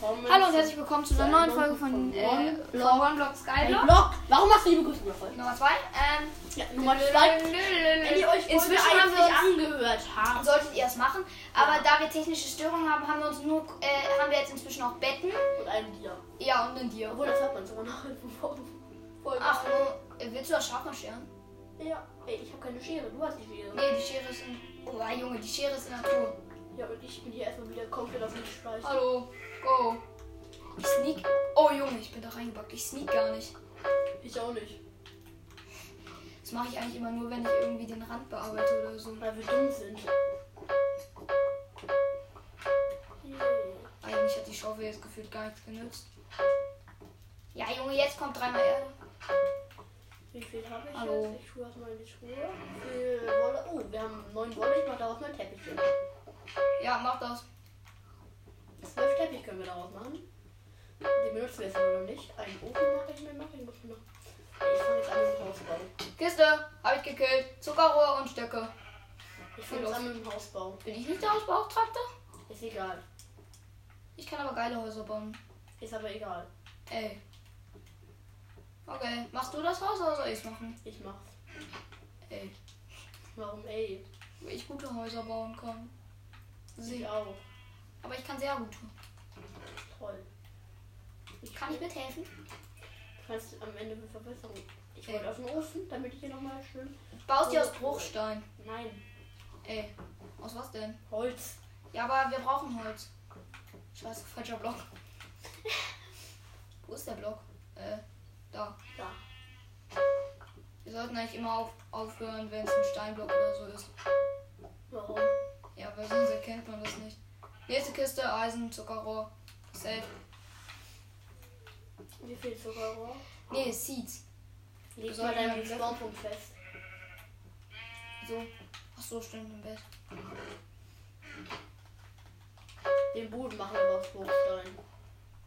Hallo und herzlich willkommen zu einer neuen Folge von, äh, von One Block Skyblock. Block. Warum hast du liebe Grüße gemacht? Nummer 2. Ähm, Ja, Nummer zwei. Wenn ihr euch Inzwischen haben wir uns, angehört habt. solltet ihr es machen, aber da wir technische Störungen haben, haben wir uns nur, äh, haben wir jetzt inzwischen auch Betten. Und einen Tier. Ja, und ein Tier. Obwohl, das hat man sogar noch Folge. Ach, nur, äh, willst du das Scharfmann scheren? Ja. Ey, ich habe keine Schere. Du hast die Schere. Nee, die Schere ist in. Oh, Junge, die Schere ist in der Natur. Ja, und ich bin hier erstmal wieder komplett auf den Streich. Hallo, go. Ich sneak. Oh, Junge, ich bin da reingebackt. Ich sneak gar nicht. Ich auch nicht. Das mache ich eigentlich immer nur, wenn ich irgendwie den Rand bearbeite oder so. Weil wir dumm sind. Eigentlich hat die Schaufel jetzt gefühlt gar nichts genützt. Ja, Junge, jetzt kommt dreimal Erde. Wie viel habe ich Hallo. jetzt? Ich tue erstmal in die Schuhe. Wie viel Wolle? Oh, wir haben neun Wolle. Ich mache daraus mein Teppich. hin. Ja, mach das. Zwölf Teppich können wir daraus machen. Den benutzen wir jetzt aber noch nicht. Einen Ofen mache ich mir noch. Ich muss noch. Ich fange jetzt an mit dem Hausbau. Kiste, hab ich gekillt. Zuckerrohr und Stöcke. Ich fange jetzt an mit dem Hausbau. Bin ich nicht der Hausbeauftragte? Ist egal. Ich kann aber geile Häuser bauen. Ist aber egal. Ey. Okay, machst du das Haus oder soll ich's machen? Ich mach's. Ey, Warum ey? weil ich gute Häuser bauen kann. Ich Sie. auch. Aber ich kann sehr gut. Toll. Ich Kann ich mithelfen? Kannst am Ende eine Verbesserung. Ich wollte auf den Ofen, damit ich hier nochmal schön. Baust die aus Bruchstein. Nein. Ey, aus was denn? Holz. Ja, aber wir brauchen Holz. Scheiße, falscher Block. Wo ist der Block? Äh, da. Da. Wir sollten eigentlich immer auf, aufhören, wenn es ein Steinblock oder so ist. Warum? Weil sonst erkennt man das nicht. Nächste Kiste, Eisen, Zuckerrohr. Safe. Wie viel Zuckerrohr? Nee, Seeds. Leg soll mal ja deinen nicht Spawnpunkt fest. So. Ach so, stimmt im Bett. Den Boden machen wir aber aus Bruchstein.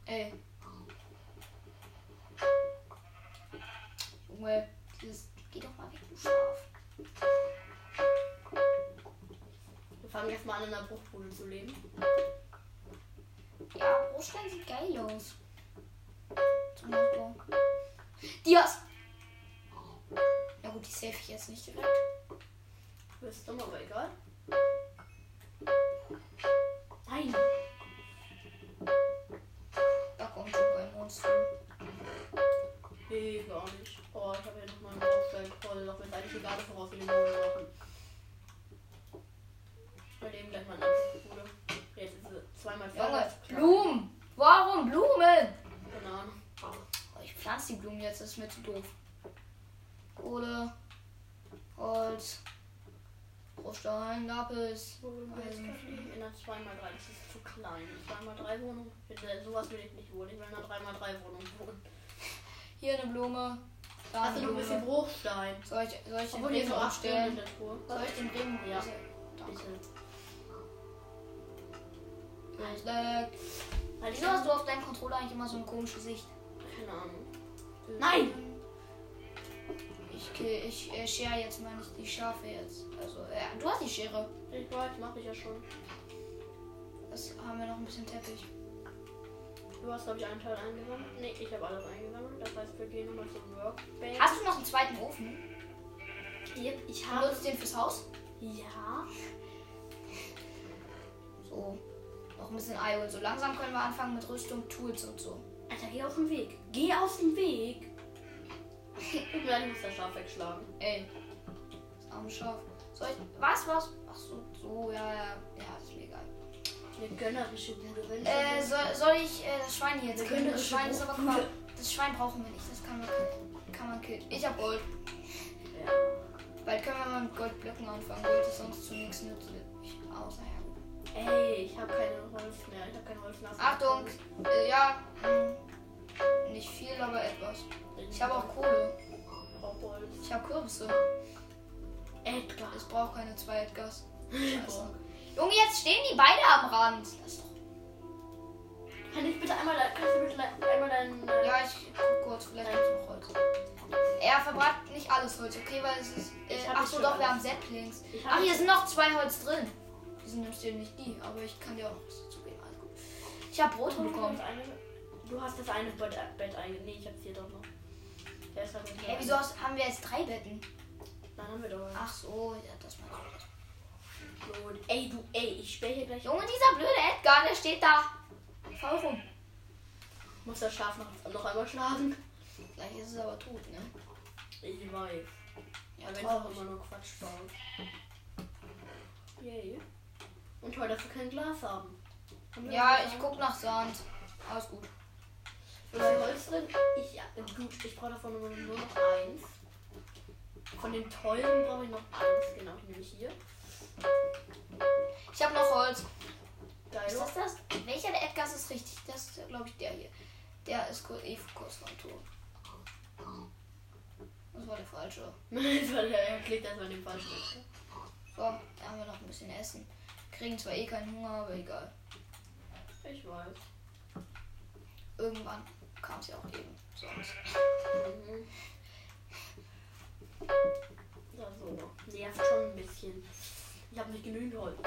Ey. Junge, dieses. Geh doch mal weg, du Schaf. Fangen jetzt mal an, in einer Bruchbude zu leben. Ja, Bruchstein sieht geil aus. Zum Ausbau. Dias! Na gut, die safe ich jetzt nicht direkt. Du bist dumm, aber egal. Blumen! Warum Blumen? Ahnung. Oh, ich pflanze die Blumen jetzt, das ist mir zu doof. Kohle, Holz, Bruchstein, Lapis. Eisen. gerade? In einer 2x3, das ist zu klein. 2x3 Wohnung? Bitte, sowas will ich nicht wohnen. Ich will in einer 3x3 Wohnung wohnen. Hier eine Blume. Da Hast du noch ein bisschen. Bruchstein? Soll ich, soll ich den Obwohl Ring so acht Stellen in umstellen? der Tour. Soll ich den Ring Ja. Danke. Bitte. Weg. Halt Wieso hast du auf deinem Controller eigentlich immer so ein komisches Gesicht? Keine Ahnung. Nein! Ich, kill- ich äh, schere jetzt mal nicht die Schafe jetzt. Also, ja, du hast die Schere. Ich weiß, mach ich ja schon. Das haben wir noch ein bisschen Teppich. Du hast, glaube ich, einen Teil eingesammelt. Nee, ich habe alles eingesammelt. Das heißt, wir gehen nochmal zum Workbench. Hast du noch einen zweiten Ofen? Yep, ich Du habe. nutzt den fürs Haus? Ja. So. Ein bisschen Ei und so. Langsam können wir anfangen mit Rüstung, Tools und so. Alter, geh aus dem Weg. Geh aus dem Weg. Ich werde muss das Schaf wegschlagen. Ey. Das arme Schaf. Soll ich. Was, was? Ach so, so, ja, ja. Ja, ist mir egal. Eine gönnerische Bude. Wenn Äh, soll, soll ich äh, das Schwein können Das Schwein ist aber. Quark. Das Schwein brauchen wir nicht. Das kann man, kann man killen. Ich hab Gold. ja. Bald können wir mal mit Goldblöcken anfangen. Gold ist sonst zu nichts nützlich. Außer. Ey, ich habe keine Holz mehr. Ich habe kein Holz mehr. Achtung! Äh, ja. Nicht viel, aber etwas. Ich habe auch Kohle. Ich habe Kürbisse. Edgar. Es braucht keine zwei Edgars. Scheiße. Junge, jetzt stehen die beide am Rand. Das ist doch. Kann ich bitte einmal, kannst du bitte einmal deinen. äh, Ja, ich guck kurz, vielleicht gibt's noch Holz. Er verbrannt nicht alles Holz, okay? Weil es ist. Äh, Ich ach so, doch, wir alles. haben Saplings. Ich Ach, hier sind noch zwei Holz drin. Die sind nimmst nicht die, aber ich kann dir auch noch was dazu geben. Alles gut. Ich habe Brot Du, bekommen. du hast das eine Bett, Bett eingenommen. Nee, ich hab's hier doch noch. Der ist halt nicht Hä, wieso hast, haben wir jetzt drei Betten? Dann haben wir doch. Ach so, ja, das war Gut. Ey, du, ey, ich sperre hier gleich. Junge, dieser blöde Edgar, der steht da. Faul rum. Muss das Schaf noch, noch einmal schlagen? Gleich ist es aber tot, ne? Ich weiß. Ja, Aber wenn traurig. immer nur Quatsch baut. Yay. Und toll, dass wir kein Glas haben. Ja, ich guck nach Sand. Alles gut. Viel Holz drin? Ich, ja, gut, ich brauche davon nur noch eins. Von den teuren brauche ich noch eins. Genau, ich nehme hier. Ich habe noch Holz. Geil. Ist das das? Welcher der Edgars ist richtig? Das ist, glaube ich, der hier. Der ist eh kurz vorm Tod. Das war der falsche. Das war der- er klickt erstmal den falschen. So, da haben wir noch ein bisschen Essen. Kriegen zwar eh keinen Hunger, aber egal. Ich weiß. Irgendwann kam es ja auch eben. Sonst. Mhm. Ja, so. Nervt schon ein bisschen. Ich habe nicht genügend Holz.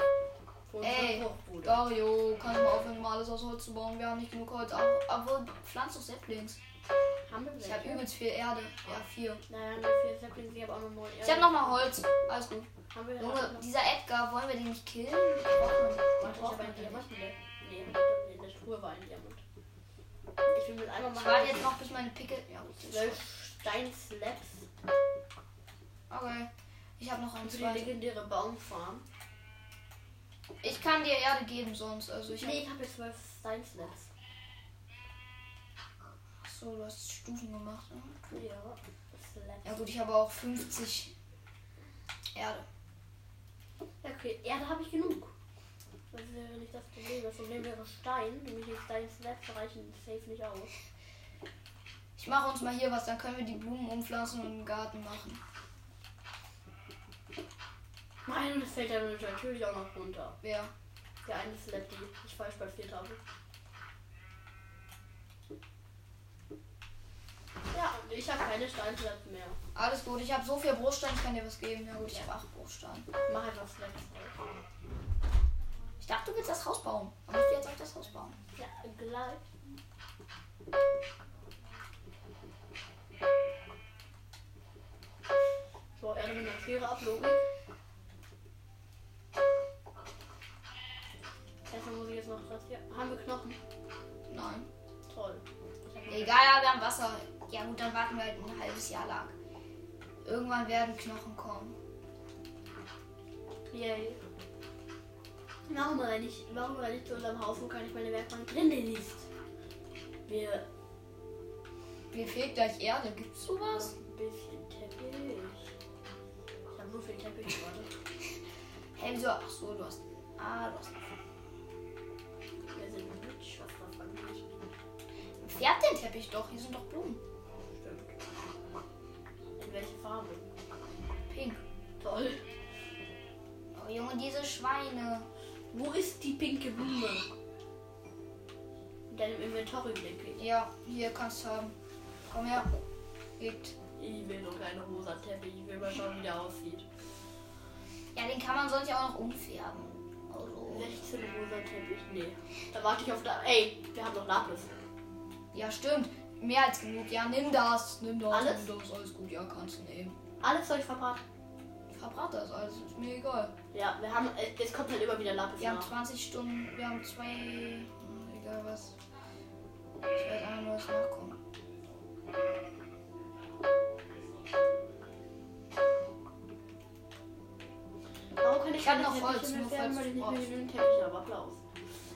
Ey. Dario, kannst du mal aufhören, mal alles aus Holz zu bauen? Wir haben nicht genug Holz. Aber, aber pflanzt doch Saplings. Haben wir Ich habe übelst viel Erde. Ja, vier. Naja, nur vier ich habe auch noch neun. Ich habe noch mal Holz. Alles gut. Haben wir Junge, wir- dieser Edgar, wollen wir den nicht killen? Warte, ich habe man einen Diamant. nicht. Nee, in der Truhe war ein Diamant. Ich will mit einmal Ich machen. warte jetzt noch, bis meine Picke. Ja, Zwölf Steinslabs Okay. Ich habe noch ein für die legendäre Baumfarm. Ich kann dir Erde geben sonst. Also ich Nee, hab, ich habe jetzt zwölf Steinslabs. So, du hast Stufen gemacht. ne? Ja, Slabs. Ja gut, ich habe auch 50 Erde. Ja, okay, Erde habe ich genug. Das wäre nicht das Problem. Das Problem wäre Stein. Nämlich die Steinslabs reichen safe nicht aus. Ich mache uns mal hier was, dann können wir die Blumen umpflanzen und einen Garten machen. Nein, und es fällt ja natürlich auch noch runter. Wer? Der eine Slab, die ich falsch platziert habe. Ja, und ich habe keine Steinslabs mehr. Alles gut, ich habe so viel Bruchstein, ich kann dir was geben. Ja gut, ich habe 8 Bruchstein. Mach einfach drauf. Ich dachte, du willst das Haus bauen. Aber ich will jetzt auch das Haus bauen. Ja, gleich. So, Erde mit einer Schere ab, Logik. Erstmal muss ich jetzt noch. Haben wir Knochen? Nein. Toll. Egal, ja, wir haben Wasser. Ja gut, dann warten wir halt ein halbes Jahr lang. Irgendwann werden Knochen kommen. Yay. Warum renne ich, warum renne ich zu unserem Haus, wo kann ich meine Werkbank drinnen ist? Wir Mir fehlt gleich Erde. Gibt's sowas? ein bisschen Teppich. Ich habe so viel Teppich gerade. Hä, wieso? Ach so, du hast. Ah, du hast. Wir sind rich, was davon nicht. Färbt den Teppich doch. Hier sind doch Blumen. Farbe? Pink. Toll. Oh Junge, diese Schweine. Wo ist die pinke Blume? In deinem Inventory denke ich. Ja, hier kannst du haben. Komm her. Liegt. Ich will doch keinen rosa Teppich. Ich will mal schauen, wie der aussieht. Ja, den kann man sonst ja auch noch umfärben. Also. 16 rosa Teppich. Nee. Da warte ich auf da. Ey, wir haben noch Lapis. Ja, stimmt. Mehr als genug. Ja, nimm das. Nimm das. Alles? Nimm das. Alles gut. Ja, kannst du nehmen. Alles soll ich verbraten. Verbrat das alles. Ist mir egal. Ja, wir haben. äh, Es kommt halt immer wieder Lapis Wir haben nach. 20 Stunden. Wir haben zwei. hm, Egal was. Ich werde einmal nur was nachgucken. Warum kann ich, Ich hab keine noch Holz, nur falls du brauchst. habe.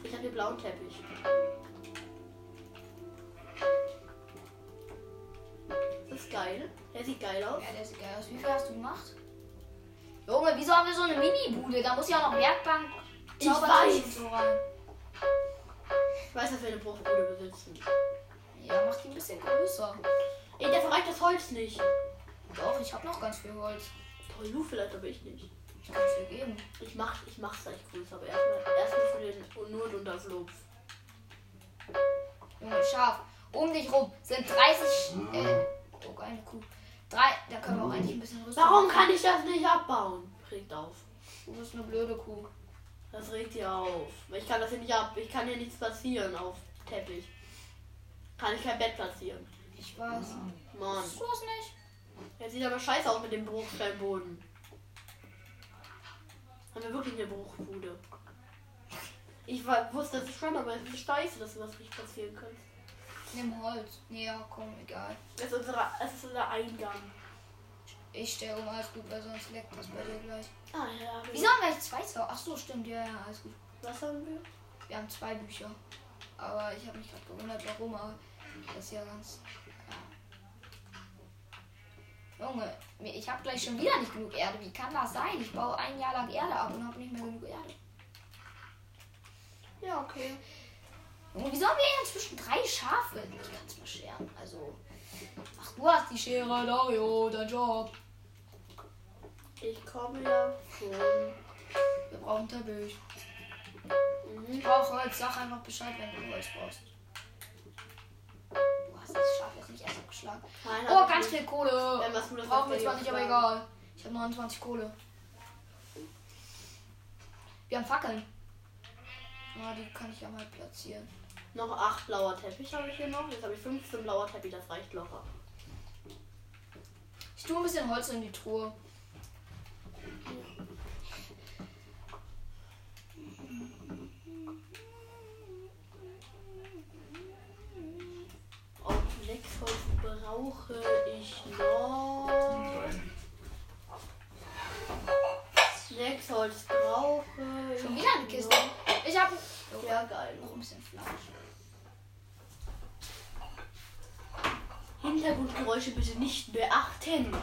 Ich habe hier blauen Teppich. Geil. Der sieht geil aus. Ja, der sieht geil aus. Wie viel hast du gemacht? Junge, wieso haben wir so eine Mini-Bude? Da muss ja auch noch Werkbank, Ich Zaubertisch weiß. und so rein. Ich weiß, dass wir eine Bruchbude besitzen. Ja, mach die ein bisschen größer. Ey, dafür reicht das Holz nicht. Doch, ich habe noch ganz viel Holz. Toll, du vielleicht, aber ich nicht. Ich kann es dir geben. Ich mach, ich mach's gleich größer, aber erstmal erstmal für den Not und das Lob. Junge, Schaf. Um dich rum sind 30. Äh, oh, eine Kuh. Drei. Da können wir auch eigentlich ein bisschen rüsten. Warum kann ich das nicht abbauen? Regt auf. Du bist eine blöde Kuh. Das regt ihr auf. Ich kann das hier nicht ab. Ich kann hier nichts platzieren auf Teppich. Kann ich kein Bett platzieren. Ich weiß. Mann. Du das nicht? Jetzt sieht aber scheiße aus mit dem Bruchsteinboden. Haben wir wirklich eine Bruchbude? Ich war, wusste das schon, aber es ist scheiße, dass du das nicht platzieren kannst. Nimm Holz. Nee, ja, komm, egal. Das ist, unsere, das ist unser Eingang. Ich stelle um alles gut, weil sonst leckt das bei dir gleich. Ah ja. Wieso haben wir jetzt zwei Zau? Ach so, stimmt, ja, ja, alles gut. Was haben wir? Wir haben zwei Bücher. Aber ich habe mich gerade gewundert, warum, aber das ist ja ganz. Ja. Junge, ich habe gleich schon wieder nicht genug Erde. Wie kann das sein? Ich baue ein Jahr lang Erde ab und habe nicht mehr genug Erde. Ja, okay. Junge, wieso haben wir inzwischen drei Schafe? Ich kann es mal scheren. Also. Ach, du hast die Schere, Dario, dein Job. Ich komme ja schon. Wir brauchen Teppich. Ich Mhm. brauche Holz. Sag einfach Bescheid, wenn du Holz brauchst. Du hast das Schaf jetzt nicht erst abgeschlagen. Nein, Oh, ich ganz viel Kohle. Gutes Brauchen wir auf zwar der nicht, aber Jagd egal. Ich habe 29 Kohle. Wir haben Fackeln. Ja, die kann ich ja mal platzieren. Noch 8 blauer Teppich habe ich hier noch. Jetzt habe ich 15 blauer Teppich, das reicht locker. Ich tue ein bisschen Holz in die Truhe. Und Lexholz brauche ich noch. Lexholz brauche ich. Schon wieder eine Kiste. Ich habe Ja, geil. noch ein bisschen Fleisch. Hintergrundgeräusche bitte nicht beachten.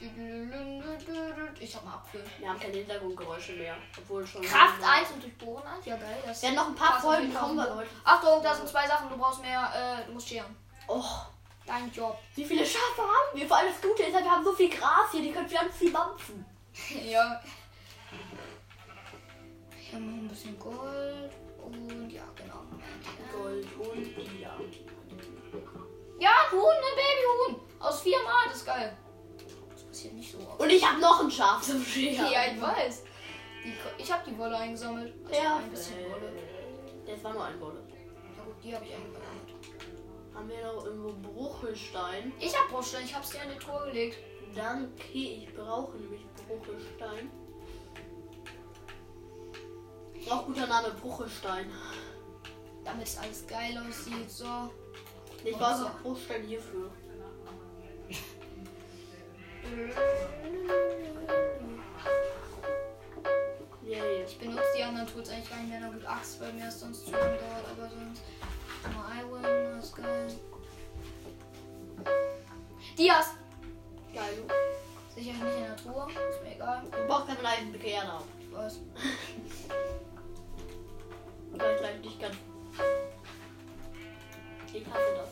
Ich habe einen Apfel. Wir haben keine Hintergrundgeräusche mehr. Obwohl schon. Kraft 1 und durchbohren 1. Ja, geil. Das Ja, noch ein paar Folgen kommen wir. Leute. Achtung, da sind zwei Sachen. Du brauchst mehr. Äh, du musst scheren. Och, Dein Job. wie viele Schafe haben wir? Vor allem das Gute ist, wir haben so viel Gras hier, die können ganz viel mampfen. ja. Ich habe noch ein bisschen Gold. Und ja, genau. Gold und ja. Ja, ein Huhn, ein Babyhuhn. Aus viermal, das ist geil. Das passiert nicht so oft. Und ich habe noch ein Schaf zum Scheren. Ja, ich weiß. Die, ich habe die Wolle eingesammelt. Also Ja, ein bisschen Wolle. Das war nur ein Wolle. Ja gut, die habe ich eingesammelt. Haben wir noch irgendwo Bruchelstein? Ich habe Bruchstein, ich habe es dir in die Truhe gelegt. Danke, ich brauche nämlich Bruchelstein. Auch guter Name, Bruchelstein. Damit es alles geil aussieht. So. Ich brauche noch Bruchstein hierfür. Yay. Ich benutze die anderen Tools eigentlich gar nicht mehr. Na gut, Axt, weil mir das sonst zu lange dauert. Aber sonst. Mal Iron, das ist geil. Dias! Geil. Sicherlich nicht in der Truhe. Ist mir egal. Du brauchst keinen Leiden, Bekehrner. Ich weiß. Gleich nicht ganz. Ich hasse das.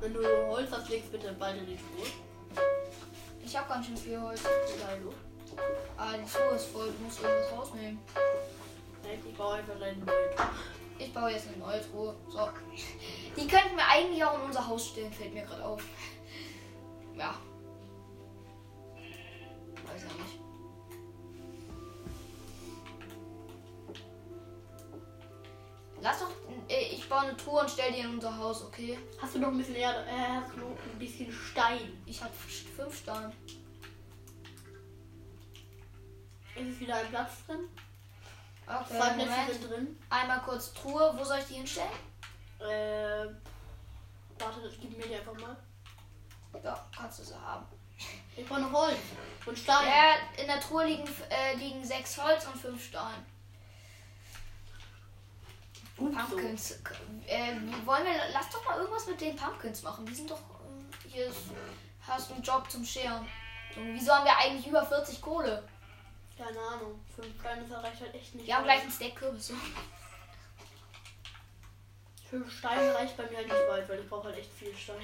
Wenn du Holz hast, legst bitte in die Truhe. Ich habe ganz schön viel Holz. Geil, du. Ah, die Truhe ist voll. Du musst irgendwas rausnehmen. Ich baue einfach eine neue Truhe. Ich baue jetzt eine neue Truhe. So. Die könnten wir eigentlich auch in unser Haus stellen, fällt mir gerade auf. Ja. Weiß ja nicht. Baue eine Truhe und stell die in unser Haus, okay? Hast du noch ein bisschen Erde? Äh, hast du noch ein bisschen Stein? Ich habe fünf Steine. Ist es wieder ein Platz drin? Okay, Zwei Plätze sind drin. Einmal kurz Truhe. Wo soll ich die hinstellen? Äh, warte, das gib mir die einfach mal. Ja, kannst du sie haben. Ich brauche noch Holz und Stein. Ja, in der Truhe liegen, äh, liegen sechs Holz und fünf Steine. Gut so. Pumpkins. Äh, wollen wir, lass doch mal irgendwas mit den Pumpkins machen. Die sind doch, äh, hier ist, hast du einen Job zum Scheren. Junge, wieso haben wir eigentlich über 40 Kohle? Keine Ahnung. Fünf Steine das reicht halt echt nicht. Wir haben gleich einen Stack Kürbisse. Fünf Steine reicht bei mir halt nicht weit, weil ich brauche halt echt viel Stein.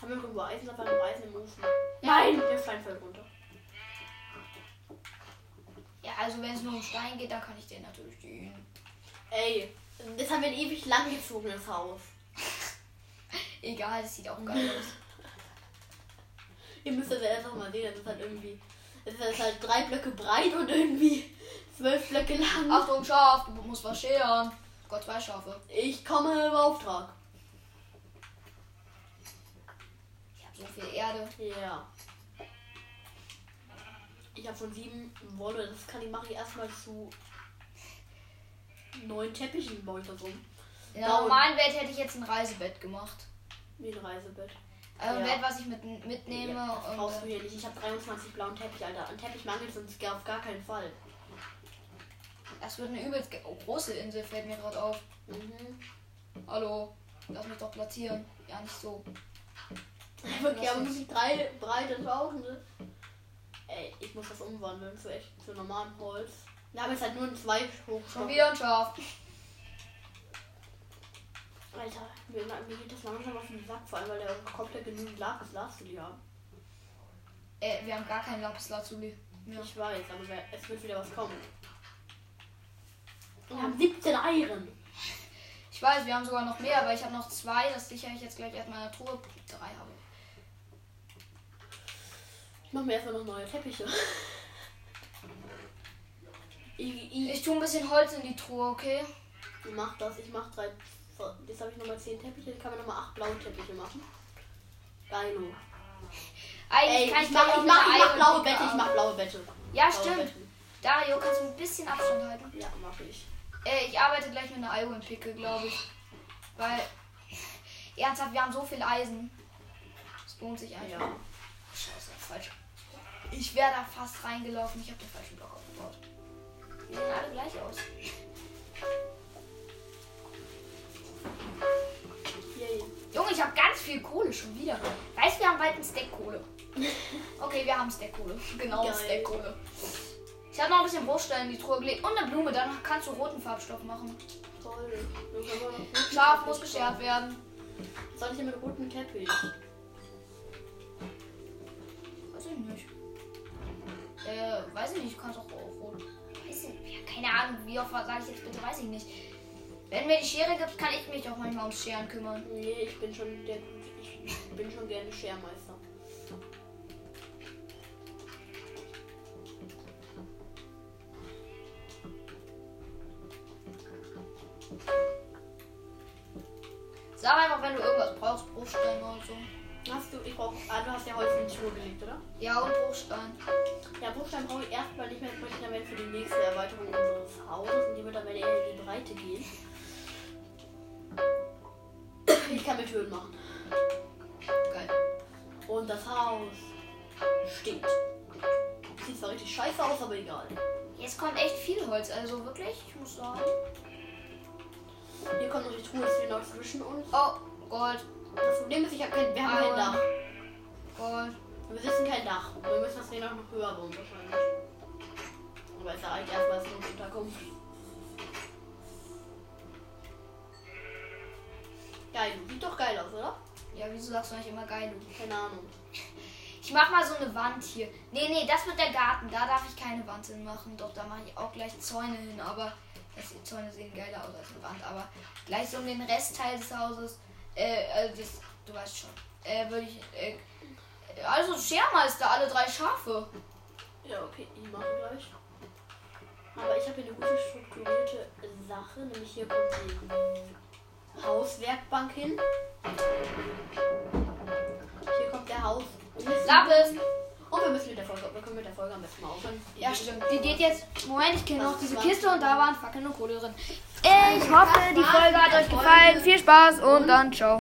Haben wir irgendwo Eisen? Da war Eisen im Ofen. Nein! Der Stein fällt runter. Also wenn es nur um Stein geht, dann kann ich den natürlich dienen. Ey, das haben wir ein ewig langgezogenes Haus. Egal, das sieht auch geil aus. Ihr müsst das ja erst noch mal sehen. Das ist halt irgendwie. Es ist halt drei Blöcke breit und irgendwie zwölf Blöcke lang. Achtung, Schaf, du musst was scheren. Gott, zwei Schafe. Ich komme im Auftrag. Ich habe so viel Erde. Ja. Ich habe schon sieben Wolle. Das kann ich mache ich erstmal zu neun Teppichen das um. In der normalen Welt hätte ich jetzt ein Reisebett gemacht. Wie ein Reisebett. Also ein Ja. Bett, was ich mit, mitnehme. Ja, das brauchst du äh, hier nicht. Ich habe 23 blauen Teppich, Alter. An Teppich mangelt es uns gar- auf gar keinen Fall. das wird eine übelst oh, große Insel, fällt mir gerade auf. Mhm. Hallo, lass mich doch platzieren. Ja, nicht so. Wirklich, aber muss ich drei breite Tausende. Ey, ich muss das umwandeln zu echt zu normalem Holz. Wir haben jetzt halt nur ein zwei Schon Hochstock. wieder ein Schaf. Alter, mir, mir geht das langsam auf den Sack, vor allem weil der komplett genügend Lapis Lazuli haben. Äh, wir haben gar keinen Lapis Lazuli. mehr. Ich weiß, aber wer- es wird wieder was kommen. Wir haben 17 Eieren. Ich weiß, wir haben sogar noch mehr, aber ich habe noch zwei. Das sichere ich jetzt gleich erstmal in der Truhe. Drei habe ich. Ich mach mir erstmal noch neue Teppiche. Ich, ich, Ich tue ein bisschen Holz in die Truhe, okay? ich mach das, ich mach drei. Jetzt habe ich nochmal 10 Teppiche, ich kann mir nochmal 8 blaue Teppiche machen. Geilo. Eigentlich Ey, kann ich mach, gleich ich mach, ich mach blaue Bette, ich mach blaue Bette. Ja, Blaue stimmt. Betten. Dario, kannst du ein bisschen Abstand halten? Ja, mach ich. Äh, ich arbeite gleich mit einer Iron-Picke, glaube ich. Weil, ernsthaft, wir haben so viel Eisen. Es lohnt sich einfach. Ja. Scheiße, falsch. Ich wäre da fast reingelaufen. Ich habe den falschen Block aufgebaut. Die sehen alle gleich aus. Yay. Junge, ich habe ganz viel Kohle schon wieder. Weißt du, wir haben bald einen Stack Kohle. Okay, wir haben Stack Kohle. Genau, Geil. Stack Kohle. Ich habe noch ein bisschen Bruchstein in die Truhe gelegt und eine Blume. Dann kannst du roten Farbstoff machen. Toll. Teppich muss bauen. werden. Soll ich hier mit rotem Teppich? Weiß ich nicht. Äh, weiß ich nicht. Du kannst auch rot. Weiß ich, ja, keine Ahnung. Wie oft sage ich jetzt bitte? Weiß ich nicht. Wenn mir die Schere gibt, kann ich mich auch manchmal ums Scheren kümmern. Nee, ich bin schon der ich bin schon gerne Schermeister. Sag einfach, wenn du irgendwas brauchst. Bruchstein oder so. Hast du, ich brauch, ah, du hast ja Holz in die Schuhe gelegt, oder? Ja, und Bruchstein. Ja, Buchstaben brauche ich erstmal nicht mehr. Das möchte ich dann für die nächste Erweiterung unseres Hauses und die wird dann in die Breite gehen. Ich kann mit Höhen machen. Geil. Und das Haus steht. Sieht zwar richtig scheiße aus, aber egal. Jetzt kommt echt viel Holz. Also wirklich, ich muss sagen. Hier kommt noch die Truhe, ist noch zwischen uns. Oh, Gold. Das Problem ist, ich hab kein, wir haben kein Aua. Dach. Gold. Wir besitzen kein Dach. Wir müssen das hier noch höher bauen wahrscheinlich. Aber ist ja eigentlich erstmal so eine Unterkunft. Geil, sieht doch geil aus, oder? Ja, wieso sagst du eigentlich immer geil? Keine Ahnung. Ich mach mal so eine Wand hier. Nee, nee, das wird der Garten. Da darf ich keine Wand hin machen. Doch, da mache ich auch gleich Zäune hin. Aber das, die Zäune sehen geiler aus als eine Wand. Aber gleich so um den Restteil des Hauses. Äh, also das, du weißt schon. Äh, würde ich. Äh, also Schermeister, alle drei Schafe. Ja, okay, ich mache gleich. Aber ich habe hier eine gute strukturierte Sache. Nämlich hier kommt die Hauswerkbank hin. Hier kommt der Haus. Lapis. Und wir müssen mit der Folge, wir können mit der Folge am besten mal aufhören. Ja, stimmt. Die geht jetzt. Moment, ich kenne noch diese Kiste und da waren Fackeln und Kohle drin. Ich hoffe, die Folge hat euch gefallen. Viel Spaß und dann ciao.